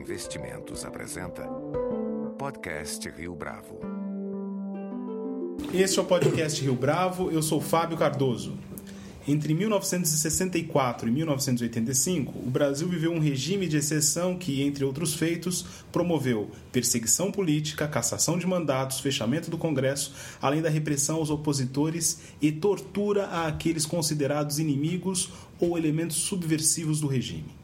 Investimentos apresenta Podcast Rio Bravo. Este é o Podcast Rio Bravo, eu sou Fábio Cardoso. Entre 1964 e 1985, o Brasil viveu um regime de exceção que, entre outros feitos, promoveu perseguição política, cassação de mandatos, fechamento do Congresso, além da repressão aos opositores e tortura a aqueles considerados inimigos ou elementos subversivos do regime.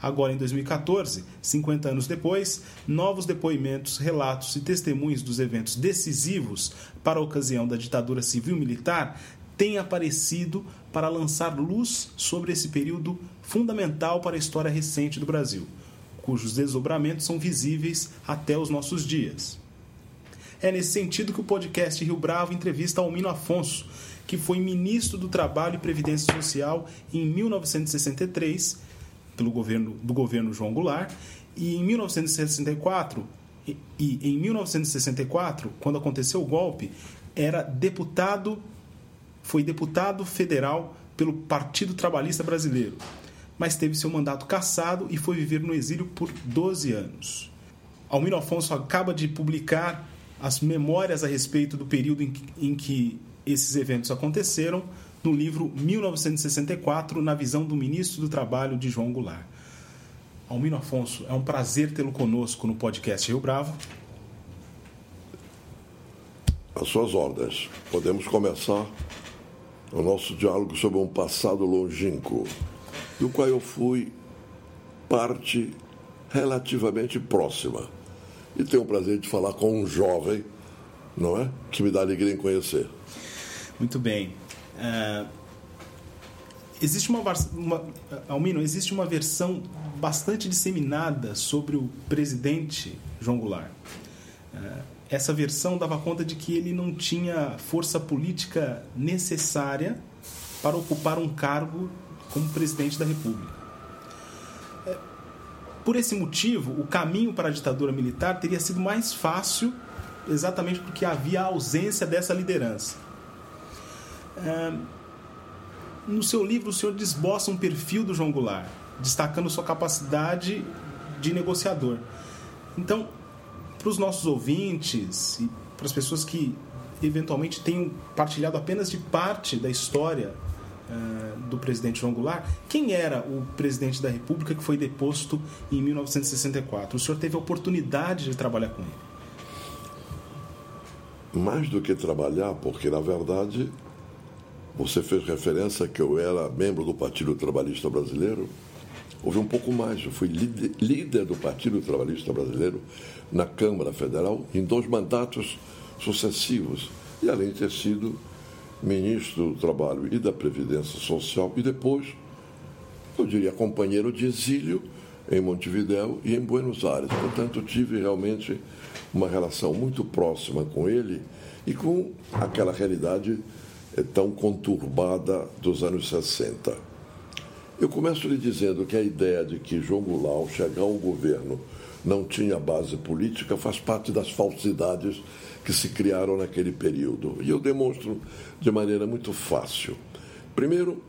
Agora, em 2014, 50 anos depois, novos depoimentos, relatos e testemunhos dos eventos decisivos para a ocasião da ditadura civil-militar têm aparecido para lançar luz sobre esse período fundamental para a história recente do Brasil, cujos desdobramentos são visíveis até os nossos dias. É nesse sentido que o podcast Rio Bravo entrevista Almino Afonso, que foi ministro do Trabalho e Previdência Social em 1963 pelo governo, do governo João Goulart, e em 1964, e, e em 1964, quando aconteceu o golpe, era deputado, foi deputado federal pelo Partido Trabalhista Brasileiro, mas teve seu mandato cassado e foi viver no exílio por 12 anos. Almiro Afonso acaba de publicar as memórias a respeito do período em que, em que esses eventos aconteceram, no livro 1964, na visão do ministro do Trabalho de João Goulart. Almino Afonso, é um prazer tê-lo conosco no podcast Rio Bravo. Às suas ordens. Podemos começar o nosso diálogo sobre um passado longínquo, do qual eu fui parte relativamente próxima. E tenho o prazer de falar com um jovem, não é? Que me dá alegria em conhecer. Muito bem. É, existe uma, uma Almino, existe uma versão bastante disseminada sobre o presidente João Goulart. É, essa versão dava conta de que ele não tinha força política necessária para ocupar um cargo como presidente da República. Por esse motivo, o caminho para a ditadura militar teria sido mais fácil, exatamente porque havia a ausência dessa liderança. No seu livro, o senhor desboça um perfil do João Goulart, destacando sua capacidade de negociador. Então, para os nossos ouvintes e para as pessoas que eventualmente tenham partilhado apenas de parte da história do presidente João Goulart, quem era o presidente da República que foi deposto em 1964? O senhor teve a oportunidade de trabalhar com ele? Mais do que trabalhar, porque na verdade você fez referência que eu era membro do Partido Trabalhista Brasileiro. Houve um pouco mais. Eu fui líder do Partido Trabalhista Brasileiro na Câmara Federal em dois mandatos sucessivos. E além de ter sido ministro do Trabalho e da Previdência Social e depois, eu diria, companheiro de exílio em Montevidéu e em Buenos Aires. Portanto, tive realmente uma relação muito próxima com ele e com aquela realidade tão conturbada dos anos 60. Eu começo lhe dizendo que a ideia de que João Goulart, chegar ao governo, não tinha base política faz parte das falsidades que se criaram naquele período. E eu demonstro de maneira muito fácil. Primeiro,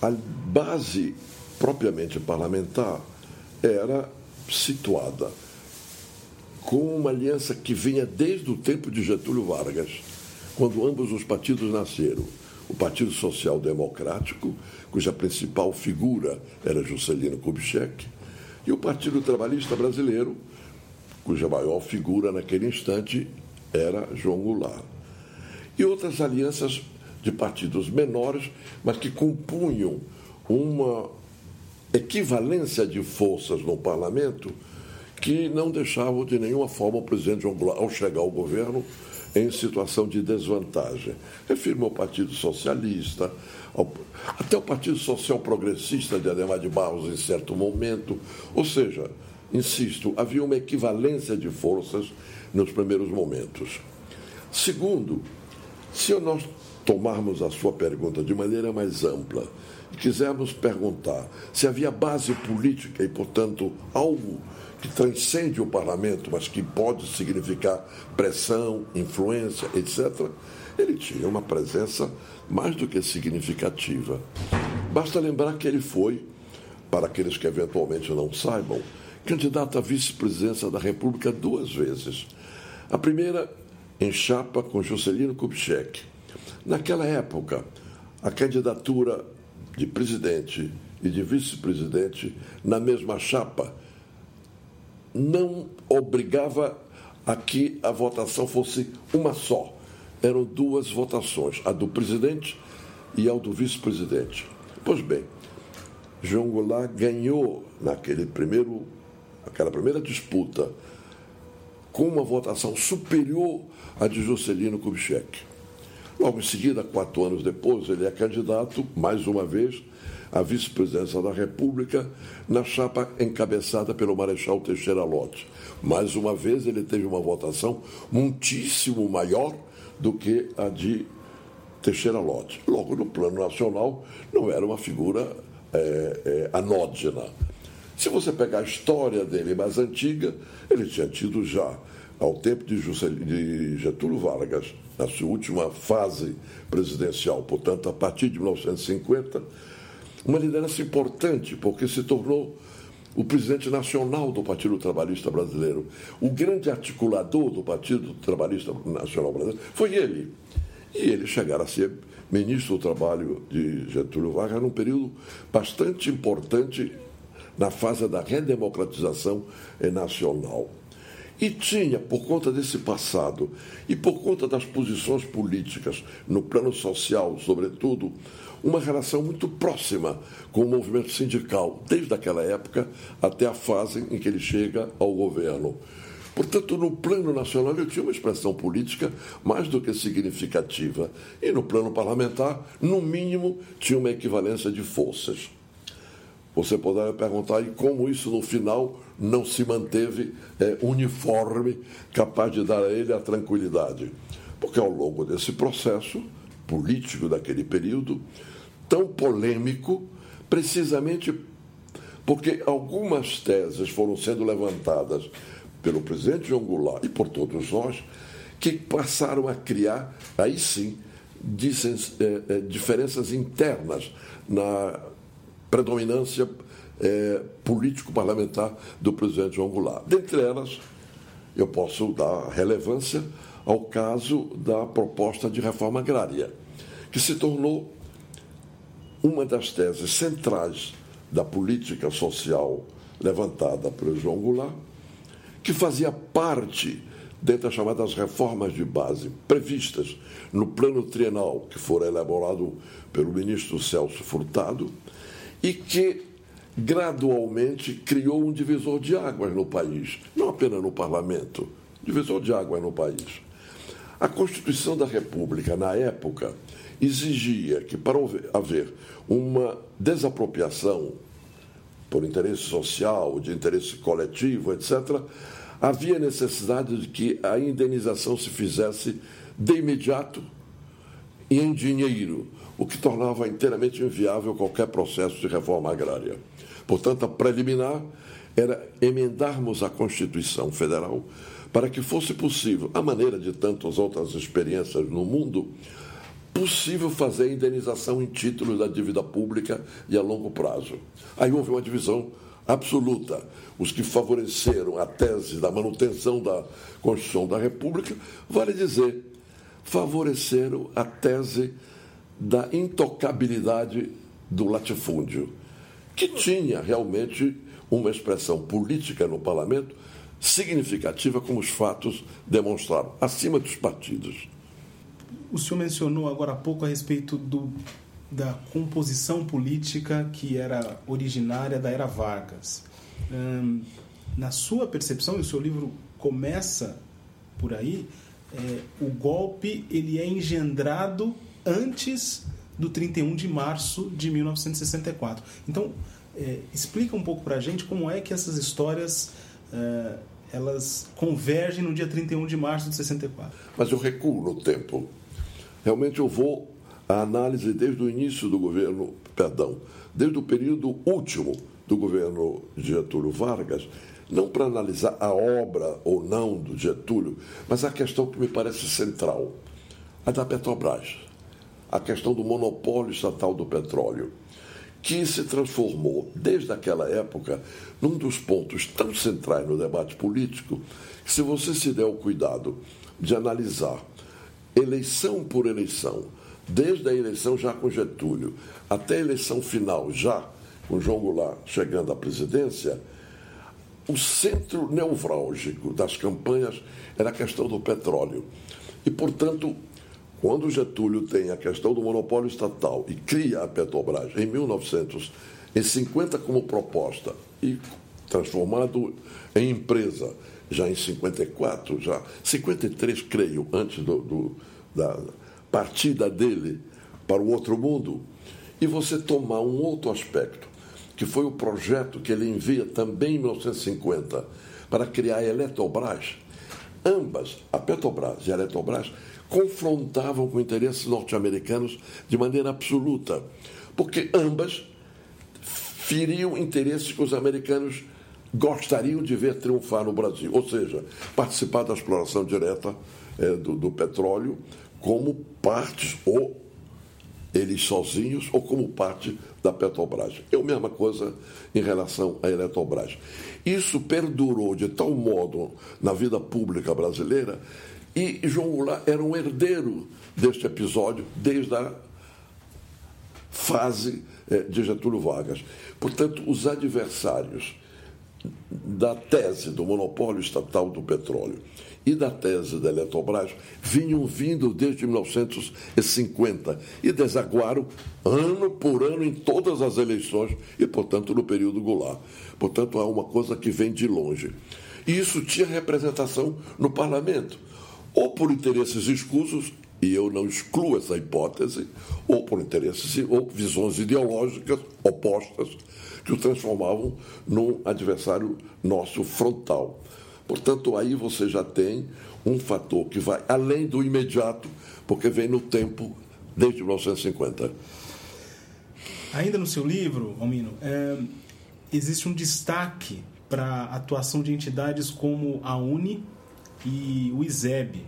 a base propriamente parlamentar era situada com uma aliança que vinha desde o tempo de Getúlio Vargas quando ambos os partidos nasceram. O Partido Social Democrático, cuja principal figura era Juscelino Kubitschek, e o Partido Trabalhista Brasileiro, cuja maior figura naquele instante era João Goulart. E outras alianças de partidos menores, mas que compunham uma equivalência de forças no parlamento que não deixavam de nenhuma forma o presidente João Goulart, ao chegar ao governo, em situação de desvantagem. Refiro ao Partido Socialista, até o Partido Social Progressista de Ademar de Barros em certo momento. Ou seja, insisto, havia uma equivalência de forças nos primeiros momentos. Segundo, se nós tomarmos a sua pergunta de maneira mais ampla e quisermos perguntar se havia base política e, portanto, algo que transcende o parlamento, mas que pode significar pressão, influência, etc., ele tinha uma presença mais do que significativa. Basta lembrar que ele foi, para aqueles que eventualmente não saibam, candidato à vice-presidência da República duas vezes. A primeira em chapa com Juscelino Kubitschek. Naquela época, a candidatura de presidente e de vice-presidente na mesma chapa não obrigava a que a votação fosse uma só. Eram duas votações, a do presidente e a do vice-presidente. Pois bem, João Goulart ganhou naquele primeiro, aquela primeira disputa com uma votação superior à de Juscelino Kubitschek. Logo em seguida, quatro anos depois, ele é candidato, mais uma vez, à vice-presidência da República na chapa encabeçada pelo Marechal Teixeira Lott. Mais uma vez, ele teve uma votação muitíssimo maior do que a de Teixeira Lott. Logo, no plano nacional, não era uma figura é, é, anódina. Se você pegar a história dele mais antiga, ele tinha tido já, ao tempo de Getúlio Vargas, na sua última fase presidencial, portanto, a partir de 1950, uma liderança importante, porque se tornou o presidente nacional do Partido Trabalhista Brasileiro, o grande articulador do Partido Trabalhista Nacional Brasileiro, foi ele. E ele chegar a ser ministro do Trabalho de Getúlio Vargas num período bastante importante na fase da redemocratização nacional. E tinha, por conta desse passado e por conta das posições políticas no plano social, sobretudo, uma relação muito próxima com o movimento sindical, desde aquela época até a fase em que ele chega ao governo. Portanto, no plano nacional, ele tinha uma expressão política mais do que significativa. E no plano parlamentar, no mínimo, tinha uma equivalência de forças. Você poderia perguntar e como isso no final não se manteve é, uniforme, capaz de dar a ele a tranquilidade. Porque ao longo desse processo político daquele período, tão polêmico, precisamente porque algumas teses foram sendo levantadas pelo presidente João Goulart e por todos nós, que passaram a criar, aí sim, é, é, diferenças internas na predominância é, político-parlamentar do presidente João Goulart. Dentre elas, eu posso dar relevância ao caso da proposta de reforma agrária, que se tornou uma das teses centrais da política social levantada por João Goulart, que fazia parte dentre as chamadas reformas de base previstas no plano trienal que fora elaborado pelo ministro Celso Furtado e que gradualmente criou um divisor de águas no país, não apenas no parlamento, divisor de águas no país. A Constituição da República, na época, exigia que, para haver uma desapropriação por interesse social, de interesse coletivo, etc., havia necessidade de que a indenização se fizesse de imediato e em dinheiro, o que tornava inteiramente inviável qualquer processo de reforma agrária. Portanto, a preliminar era emendarmos a Constituição Federal para que fosse possível, à maneira de tantas outras experiências no mundo, possível fazer a indenização em títulos da dívida pública e a longo prazo. Aí houve uma divisão absoluta. Os que favoreceram a tese da manutenção da Constituição da República, vale dizer, favoreceram a tese da intocabilidade do latifúndio, que tinha realmente uma expressão política no parlamento significativa, como os fatos demonstraram, acima dos partidos. O senhor mencionou agora há pouco a respeito do, da composição política que era originária da era Vargas. Hum, na sua percepção, e o seu livro começa por aí, é, o golpe ele é engendrado antes do 31 de março de 1964. Então, é, explica um pouco para a gente como é que essas histórias é, elas convergem no dia 31 de março de 64. Mas eu recuo no tempo. Realmente eu vou à análise desde o início do governo, perdão, desde o período último do governo Getúlio Vargas, não para analisar a obra ou não do Getúlio, mas a questão que me parece central, a da Petrobras a questão do monopólio estatal do petróleo, que se transformou, desde aquela época, num dos pontos tão centrais no debate político, que se você se der o cuidado de analisar eleição por eleição, desde a eleição já com Getúlio até a eleição final já com João Goulart chegando à presidência, o centro nevrálgico das campanhas era a questão do petróleo. E, portanto, quando Getúlio tem a questão do monopólio estatal e cria a Petrobras em 1950 como proposta e transformado em empresa já em 54, já. 53, creio, antes do, do, da partida dele para o outro mundo, e você tomar um outro aspecto, que foi o projeto que ele envia também em 1950 para criar a Eletrobras, ambas, a Petrobras e a Eletrobras, confrontavam com interesses norte-americanos de maneira absoluta, porque ambas feriam interesses que os americanos gostariam de ver triunfar no Brasil, ou seja, participar da exploração direta é, do, do petróleo como partes ou eles sozinhos ou como parte da Petrobras. É a mesma coisa em relação à Eletrobras. Isso perdurou de tal modo na vida pública brasileira e João Goulart era um herdeiro deste episódio desde a fase eh, de Getúlio Vargas. Portanto, os adversários da tese do monopólio estatal do petróleo e da tese da Eletrobras vinham vindo desde 1950 e desaguaram ano por ano em todas as eleições e, portanto, no período Goulart. Portanto, há uma coisa que vem de longe. E isso tinha representação no parlamento, ou por interesses escusos, e eu não excluo essa hipótese, ou por interesses ou visões ideológicas opostas que o transformavam num adversário nosso frontal. Portanto, aí você já tem um fator que vai além do imediato, porque vem no tempo desde 1950. Ainda no seu livro, Almino, é, existe um destaque para a atuação de entidades como a UNE e o ISEB.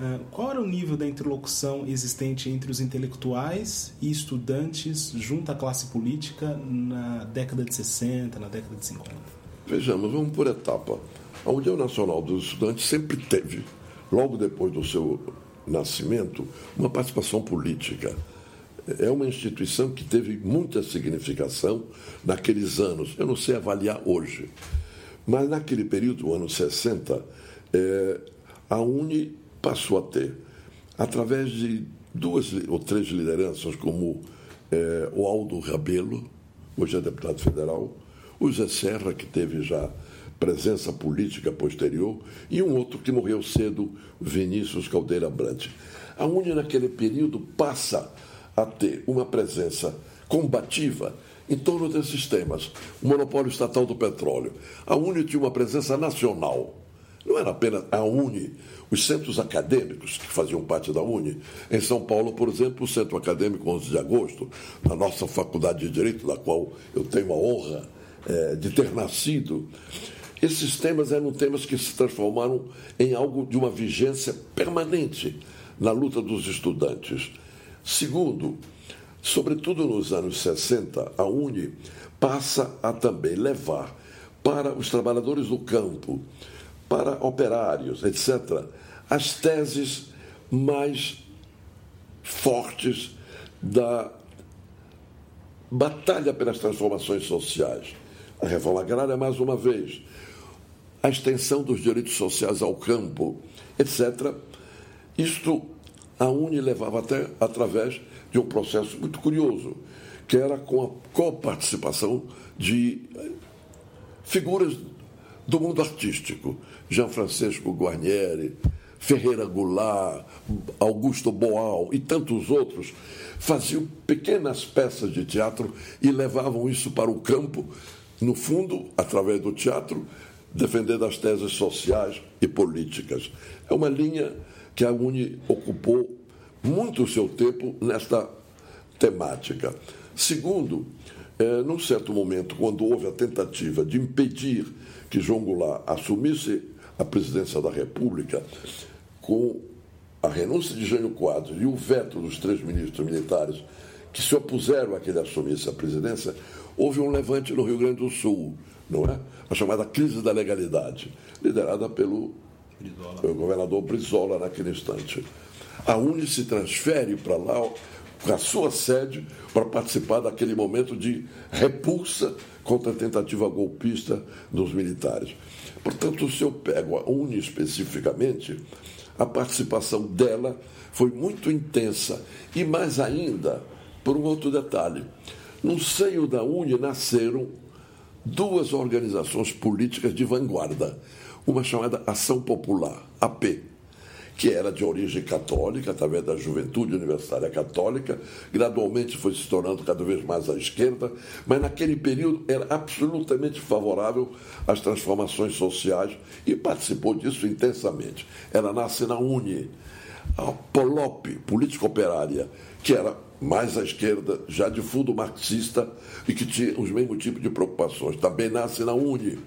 É, qual era o nível da interlocução existente entre os intelectuais e estudantes junto à classe política na década de 60, na década de 50? Vejamos, vamos por etapa. A União Nacional dos Estudantes sempre teve, logo depois do seu nascimento, uma participação política. É uma instituição que teve muita significação naqueles anos. Eu não sei avaliar hoje, mas naquele período, anos 60, é, a Uni passou a ter, através de duas ou três lideranças, como é, o Aldo Rabelo, hoje é deputado federal, o Zé Serra, que teve já presença política posterior, e um outro que morreu cedo, Vinícius Caldeira Brant. A Uni, naquele período, passa a ter uma presença combativa em torno desses temas. O monopólio estatal do petróleo. A Uni tinha uma presença nacional. Não era apenas a Uni, os centros acadêmicos que faziam parte da Uni. Em São Paulo, por exemplo, o Centro Acadêmico 11 de Agosto, na nossa Faculdade de Direito, da qual eu tenho a honra é, de ter nascido, esses temas eram temas que se transformaram em algo de uma vigência permanente na luta dos estudantes. Segundo, sobretudo nos anos 60, a Uni passa a também levar para os trabalhadores do campo, para operários, etc., as teses mais fortes da batalha pelas transformações sociais. A reforma agrária, mais uma vez, a extensão dos direitos sociais ao campo, etc. Isto a UNE levava até através de um processo muito curioso, que era com a coparticipação de figuras do mundo artístico, Jean Francisco Guarnieri, Ferreira Goulart, Augusto Boal e tantos outros, faziam pequenas peças de teatro e levavam isso para o campo, no fundo, através do teatro, defendendo as teses sociais e políticas. É uma linha que a Uni ocupou muito o seu tempo nesta temática. Segundo, é, num certo momento, quando houve a tentativa de impedir que João Goulart assumisse a presidência da República, com a renúncia de Jânio Quadros e o veto dos três ministros militares que se opuseram a que ele assumisse a presidência, houve um levante no Rio Grande do Sul, não é? A chamada crise da legalidade, liderada pelo Brizola. governador Brizola naquele instante. A Uni se transfere para lá a sua sede para participar daquele momento de repulsa contra a tentativa golpista dos militares. Portanto, se eu pego a Uni especificamente, a participação dela foi muito intensa e mais ainda por um outro detalhe. No seio da Uni nasceram duas organizações políticas de vanguarda, uma chamada Ação Popular, AP, que era de origem católica, através da Juventude Universitária Católica, gradualmente foi se tornando cada vez mais à esquerda, mas naquele período era absolutamente favorável às transformações sociais e participou disso intensamente. Ela nasce na UNE. A POLOP, Política Operária, que era mais à esquerda, já de fundo marxista e que tinha os mesmos tipos de preocupações, também nasce na UNE.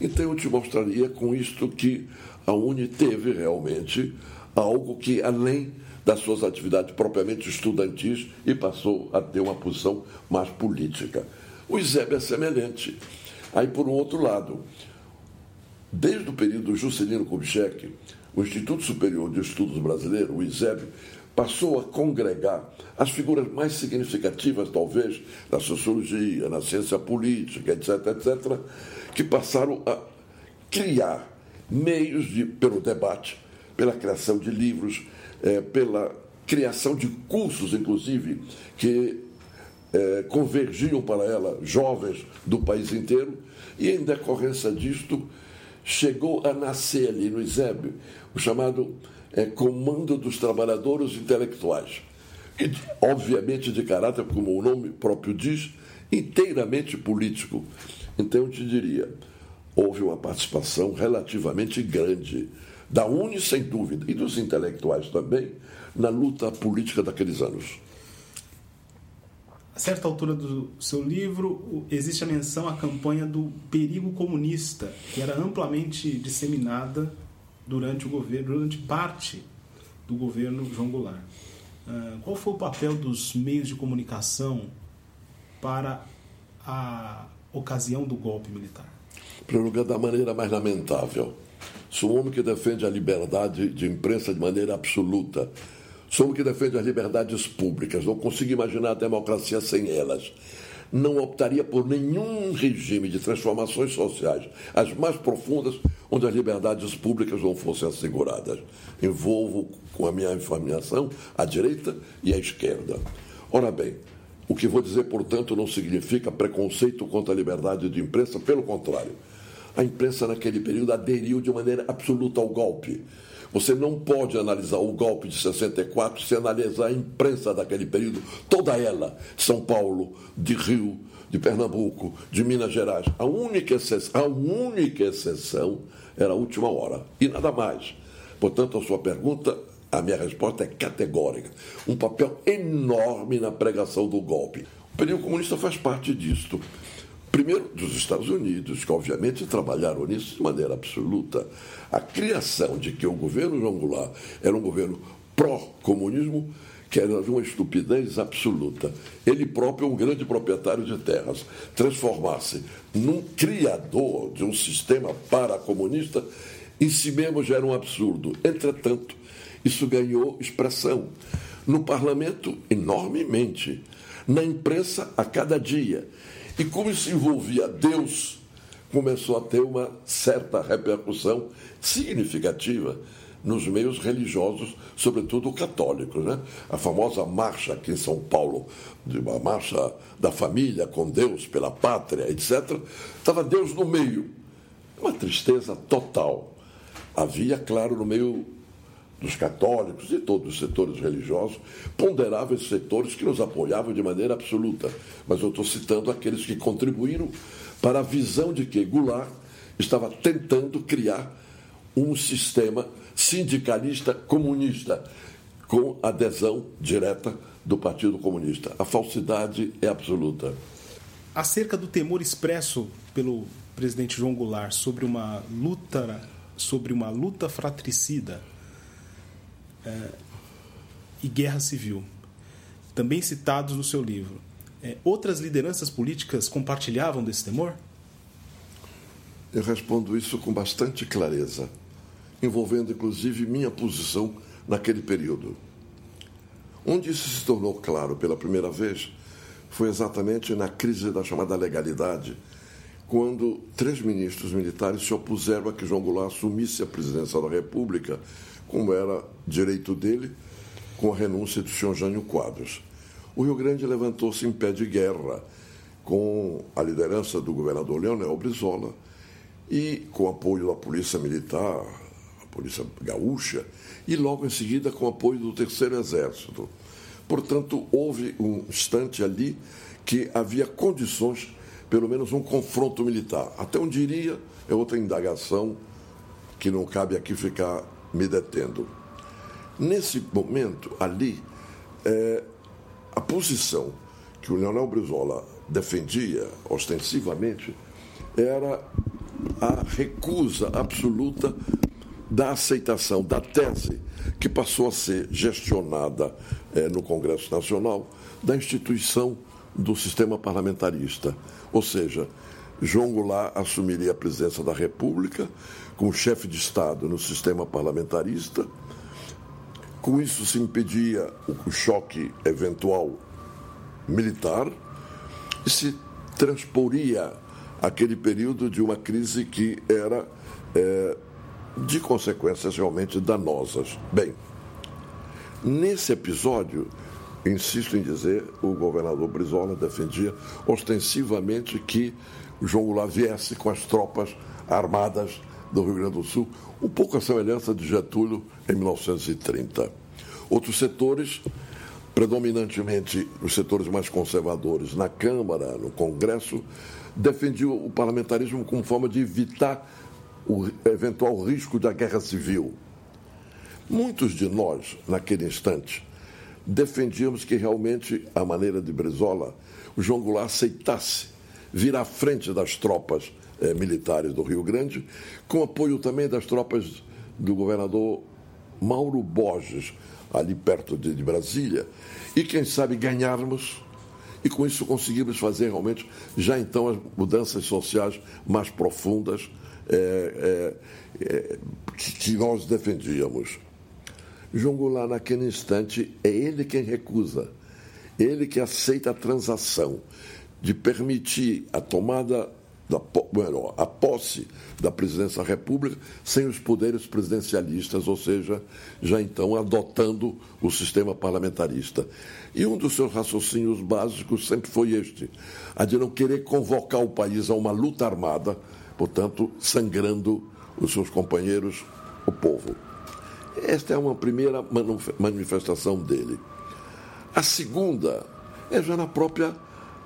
Então eu te mostraria com isto que a Uni teve realmente algo que, além das suas atividades propriamente estudantis, e passou a ter uma posição mais política. O ISEB é semelhante. Aí, por um outro lado, desde o período do Juscelino Kubitschek, o Instituto Superior de Estudos Brasileiro, o ISEB, passou a congregar as figuras mais significativas, talvez, da sociologia, na ciência política, etc., etc., que passaram a criar meios de, pelo debate, pela criação de livros, é, pela criação de cursos, inclusive, que é, convergiam para ela jovens do país inteiro, e em decorrência disto, chegou a nascer ali no ISEB o chamado é, Comando dos Trabalhadores Intelectuais, e, obviamente de caráter, como o nome próprio diz, inteiramente político. Então eu te diria, houve uma participação relativamente grande da UNE, sem dúvida, e dos intelectuais também, na luta política daqueles anos. A certa altura do seu livro, existe a menção à campanha do perigo comunista, que era amplamente disseminada durante o governo, durante parte do governo João Goulart. Ah, qual foi o papel dos meios de comunicação para a ocasião do golpe militar? Em lugar, da maneira mais lamentável. Sou um homem que defende a liberdade de imprensa de maneira absoluta. Sou um homem que defende as liberdades públicas. Não consigo imaginar a democracia sem elas. Não optaria por nenhum regime de transformações sociais, as mais profundas, onde as liberdades públicas não fossem asseguradas. Envolvo com a minha informação a direita e a esquerda. Ora bem, o que vou dizer, portanto, não significa preconceito contra a liberdade de imprensa, pelo contrário a imprensa naquele período aderiu de maneira absoluta ao golpe. Você não pode analisar o golpe de 64 sem analisar a imprensa daquele período, toda ela, de São Paulo, de Rio, de Pernambuco, de Minas Gerais. A única exceção, a única exceção era a última hora, e nada mais. Portanto, a sua pergunta, a minha resposta é categórica. Um papel enorme na pregação do golpe. O período comunista faz parte disto. Primeiro, dos Estados Unidos, que obviamente trabalharam nisso de maneira absoluta. A criação de que o governo João Goulart era um governo pró-comunismo, que era uma estupidez absoluta. Ele próprio é um grande proprietário de terras. Transformar-se num criador de um sistema paracomunista, em si mesmo já era um absurdo. Entretanto, isso ganhou expressão. No parlamento, enormemente. Na imprensa, a cada dia. E como isso envolvia Deus, começou a ter uma certa repercussão significativa nos meios religiosos, sobretudo católicos. Né? A famosa marcha aqui em São Paulo, de uma marcha da família com Deus, pela pátria, etc., estava Deus no meio. Uma tristeza total. Havia, claro, no meio dos católicos e todos os setores religiosos, ponderáveis setores que nos apoiavam de maneira absoluta. Mas eu estou citando aqueles que contribuíram para a visão de que Goulart estava tentando criar um sistema sindicalista comunista com adesão direta do Partido Comunista. A falsidade é absoluta. Acerca do temor expresso pelo presidente João Goulart sobre uma luta sobre uma luta fratricida é, e guerra civil. também citados no seu livro. É, outras lideranças políticas compartilhavam desse temor? Eu respondo isso com bastante clareza, envolvendo inclusive minha posição naquele período. Onde isso se tornou claro pela primeira vez foi exatamente na crise da chamada legalidade, quando três ministros militares se opuseram a que João Goulart assumisse a presidência da República, como era direito dele, com a renúncia do senhor Jânio Quadros. O Rio Grande levantou-se em pé de guerra com a liderança do governador Leonel Brizola e com apoio da Polícia Militar, a Polícia Gaúcha, e logo em seguida com apoio do Terceiro Exército. Portanto, houve um instante ali que havia condições, pelo menos um confronto militar. Até onde iria é outra indagação que não cabe aqui ficar me detendo. Nesse momento, ali, é, a posição que o Leonel Brizola defendia ostensivamente era a recusa absoluta da aceitação da tese que passou a ser gestionada eh, no Congresso Nacional da instituição do sistema parlamentarista. Ou seja, João Goulart assumiria a presidência da República como chefe de Estado no sistema parlamentarista. Com isso se impedia o choque eventual militar e se transporia aquele período de uma crise que era é, de consequências realmente danosas. Bem, nesse episódio, insisto em dizer, o governador Brizola defendia ostensivamente que o João Goulart viesse com as tropas armadas do Rio Grande do Sul, um pouco a semelhança de Getúlio em 1930. Outros setores, predominantemente os setores mais conservadores na Câmara, no Congresso, defendiam o parlamentarismo como forma de evitar o eventual risco da guerra civil. Muitos de nós, naquele instante, defendíamos que realmente, a maneira de Brizola, o João Goulart aceitasse vir à frente das tropas eh, militares do Rio Grande, com apoio também das tropas do governador Mauro Borges, ali perto de, de Brasília, e quem sabe ganharmos e com isso conseguimos fazer realmente já então as mudanças sociais mais profundas é, é, é, que nós defendíamos. João Goulart, naquele instante, é ele quem recusa, ele que aceita a transação de permitir a tomada da, a posse da presidência da República sem os poderes presidencialistas, ou seja, já então adotando o sistema parlamentarista. E um dos seus raciocínios básicos sempre foi este: a de não querer convocar o país a uma luta armada portanto, sangrando os seus companheiros, o povo. Esta é uma primeira manifestação dele. A segunda é já na própria,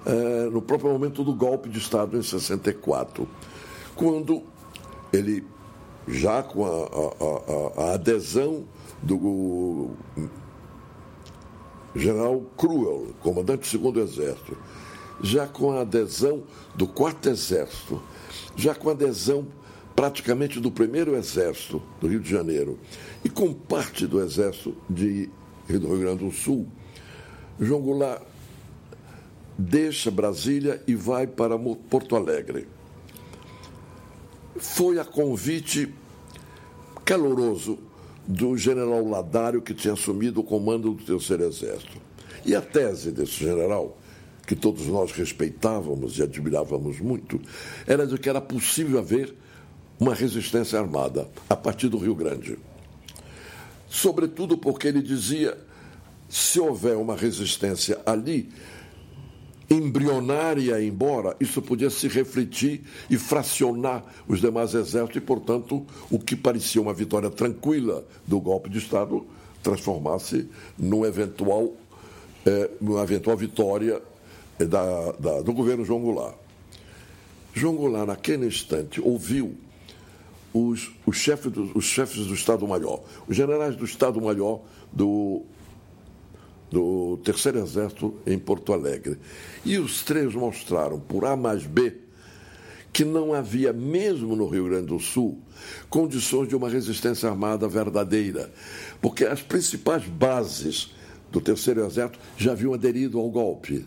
eh, no próprio momento do golpe de Estado em 64, quando ele, já com a, a, a, a adesão do general Cruel, comandante do segundo exército, já com a adesão do quarto exército já com adesão praticamente do primeiro exército do Rio de Janeiro e com parte do exército de, do Rio Grande do Sul, João Goulart deixa Brasília e vai para Porto Alegre. Foi a convite caloroso do general Ladário, que tinha assumido o comando do Terceiro Exército. E a tese desse general que todos nós respeitávamos e admirávamos muito, era de que era possível haver uma resistência armada a partir do Rio Grande. Sobretudo porque ele dizia: se houver uma resistência ali, embrionária, embora isso podia se refletir e fracionar os demais exércitos e, portanto, o que parecia uma vitória tranquila do golpe de Estado transformasse num eventual, é, numa eventual vitória da, da, do governo João Goulart. João Goulart, naquele instante, ouviu os, os, chefes do, os chefes do Estado-Maior, os generais do Estado-Maior do, do Terceiro Exército em Porto Alegre. E os três mostraram, por A mais B, que não havia, mesmo no Rio Grande do Sul, condições de uma resistência armada verdadeira, porque as principais bases do Terceiro Exército já haviam aderido ao golpe.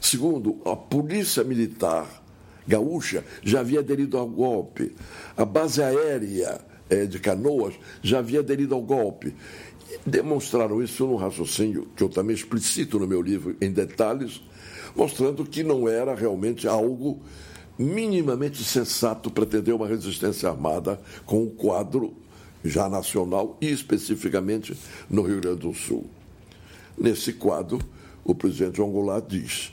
Segundo, a Polícia Militar Gaúcha já havia aderido ao golpe. A base aérea eh, de Canoas já havia aderido ao golpe. Demonstraram isso no raciocínio, que eu também explicito no meu livro em detalhes, mostrando que não era realmente algo minimamente sensato pretender uma resistência armada com o quadro já nacional e especificamente no Rio Grande do Sul. Nesse quadro, o presidente João diz: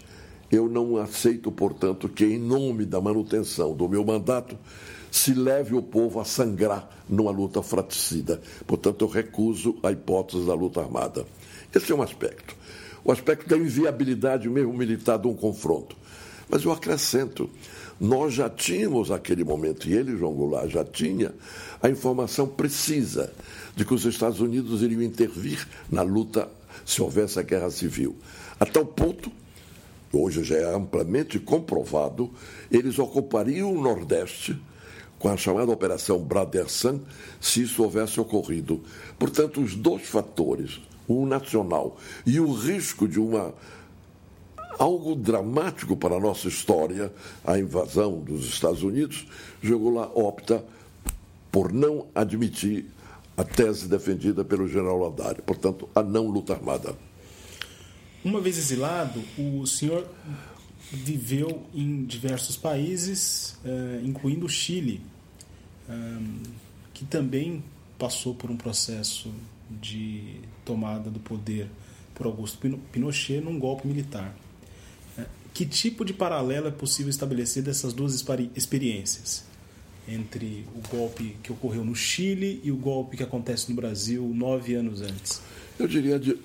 Eu não aceito, portanto, que, em nome da manutenção do meu mandato, se leve o povo a sangrar numa luta fratricida. Portanto, eu recuso a hipótese da luta armada. Esse é um aspecto. O aspecto da inviabilidade mesmo militar de um confronto. Mas eu acrescento nós já tínhamos aquele momento, e ele, João Goulart, já tinha a informação precisa de que os Estados Unidos iriam intervir na luta se houvesse a guerra civil. A tal ponto, hoje já é amplamente comprovado, eles ocupariam o Nordeste com a chamada Operação Bradersan, se isso houvesse ocorrido. Portanto, os dois fatores, o nacional e o risco de uma algo dramático para a nossa história, a invasão dos Estados Unidos, Jogulá opta por não admitir a tese defendida pelo general Haddad, portanto, a não luta armada. Uma vez exilado, o senhor viveu em diversos países, eh, incluindo o Chile, que também passou por um processo de tomada do poder por Augusto Pinochet num golpe militar. Que tipo de paralelo é possível estabelecer dessas duas experiências? Entre o golpe que ocorreu no Chile e o golpe que acontece no Brasil nove anos antes? Eu diria, de,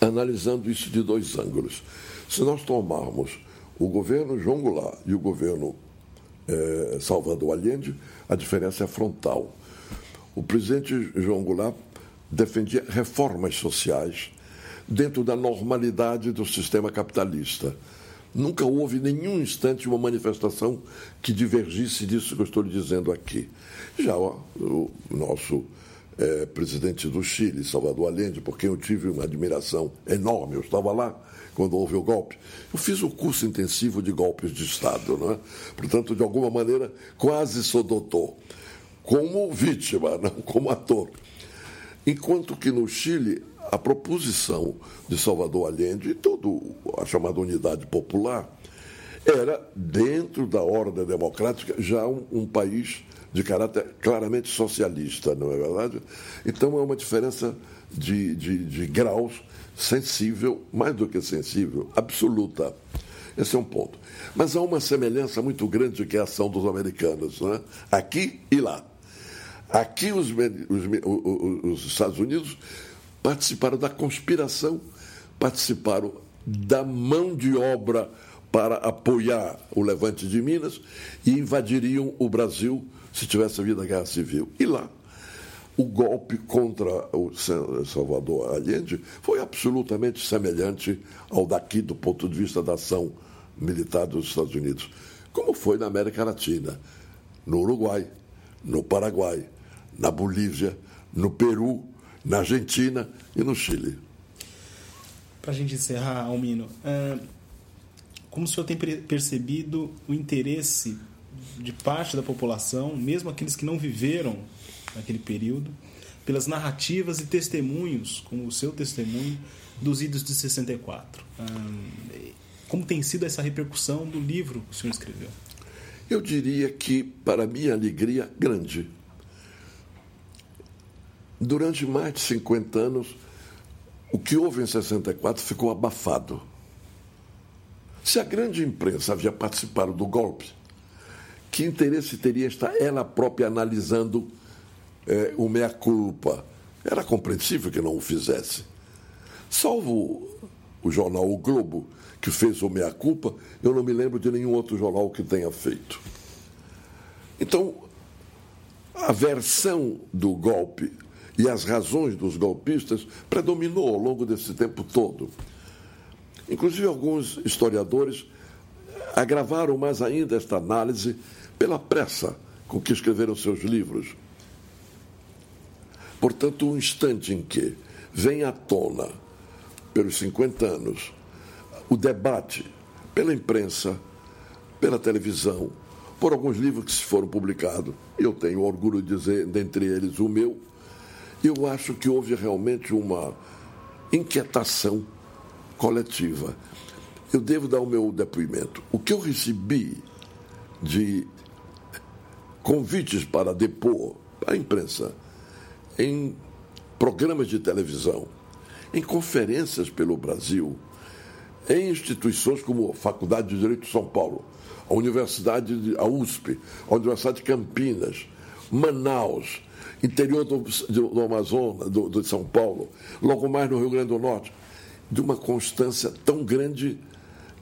analisando isso de dois ângulos. Se nós tomarmos o governo João Goulart e o governo eh, Salvador Allende, a diferença é frontal. O presidente João Goulart defendia reformas sociais dentro da normalidade do sistema capitalista Nunca houve nenhum instante uma manifestação que divergisse disso que eu estou lhe dizendo aqui. Já ó, o nosso é, presidente do Chile, Salvador Allende, por quem eu tive uma admiração enorme, eu estava lá quando houve o golpe. Eu fiz o um curso intensivo de golpes de Estado, é? portanto, de alguma maneira, quase sou doutor, como vítima, não como ator. Enquanto que no Chile a proposição de Salvador Allende e toda a chamada unidade popular era, dentro da ordem democrática, já um, um, país de caráter claramente socialista, não é verdade? Então é uma diferença de, de, de graus sensível, mais do que sensível, absoluta. Esse é um ponto. Mas há uma semelhança muito grande que é a ação dos americanos, né? aqui e lá. Aqui os, os, os, os Estados Unidos participaram da conspiração, participaram da mão de obra para apoiar o levante de Minas e invadiriam o Brasil se tivesse havido a guerra civil. E lá, o golpe contra o Salvador Allende foi absolutamente semelhante ao daqui do ponto de vista da ação militar dos Estados Unidos, como foi na América Latina, no Uruguai, no Paraguai, na Bolívia, no Peru na Argentina e no Chile. Para a gente encerrar, Almino, uh, como o senhor tem percebido o interesse de parte da população, mesmo aqueles que não viveram naquele período, pelas narrativas e testemunhos, como o seu testemunho, dos idos de 64? Uh, como tem sido essa repercussão do livro que o senhor escreveu? Eu diria que, para minha alegria, grande Durante mais de 50 anos, o que houve em 64 ficou abafado. Se a grande imprensa havia participado do golpe, que interesse teria estar ela própria analisando é, o meia-culpa? Era compreensível que não o fizesse. Salvo o jornal O Globo, que fez o meia-culpa, eu não me lembro de nenhum outro jornal que tenha feito. Então, a versão do golpe e as razões dos golpistas predominou ao longo desse tempo todo. Inclusive, alguns historiadores agravaram mais ainda esta análise pela pressa com que escreveram seus livros. Portanto, um instante em que vem à tona pelos 50 anos, o debate pela imprensa, pela televisão, por alguns livros que foram publicados. Eu tenho orgulho de dizer, dentre eles, o meu. Eu acho que houve realmente uma inquietação coletiva. Eu devo dar o meu depoimento. O que eu recebi de convites para depor à imprensa em programas de televisão, em conferências pelo Brasil, em instituições como a Faculdade de Direito de São Paulo, a Universidade, de, a USP, a Universidade de Campinas, Manaus, interior do, do Amazonas, do, de São Paulo, logo mais no Rio Grande do Norte, de uma constância tão grande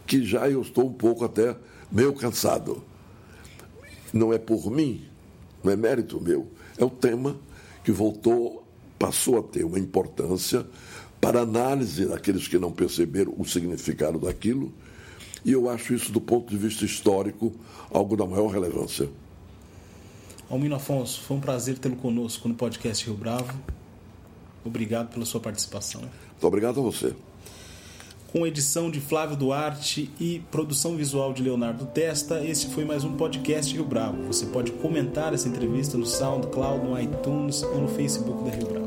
que já eu estou um pouco até meio cansado. Não é por mim, não é mérito meu, é o tema que voltou, passou a ter uma importância para análise daqueles que não perceberam o significado daquilo, e eu acho isso, do ponto de vista histórico, algo da maior relevância. Almino Afonso, foi um prazer tê-lo conosco no podcast Rio Bravo. Obrigado pela sua participação. Muito obrigado a você. Com edição de Flávio Duarte e produção visual de Leonardo Testa, este foi mais um podcast Rio Bravo. Você pode comentar essa entrevista no SoundCloud, no iTunes ou no Facebook da Rio Bravo.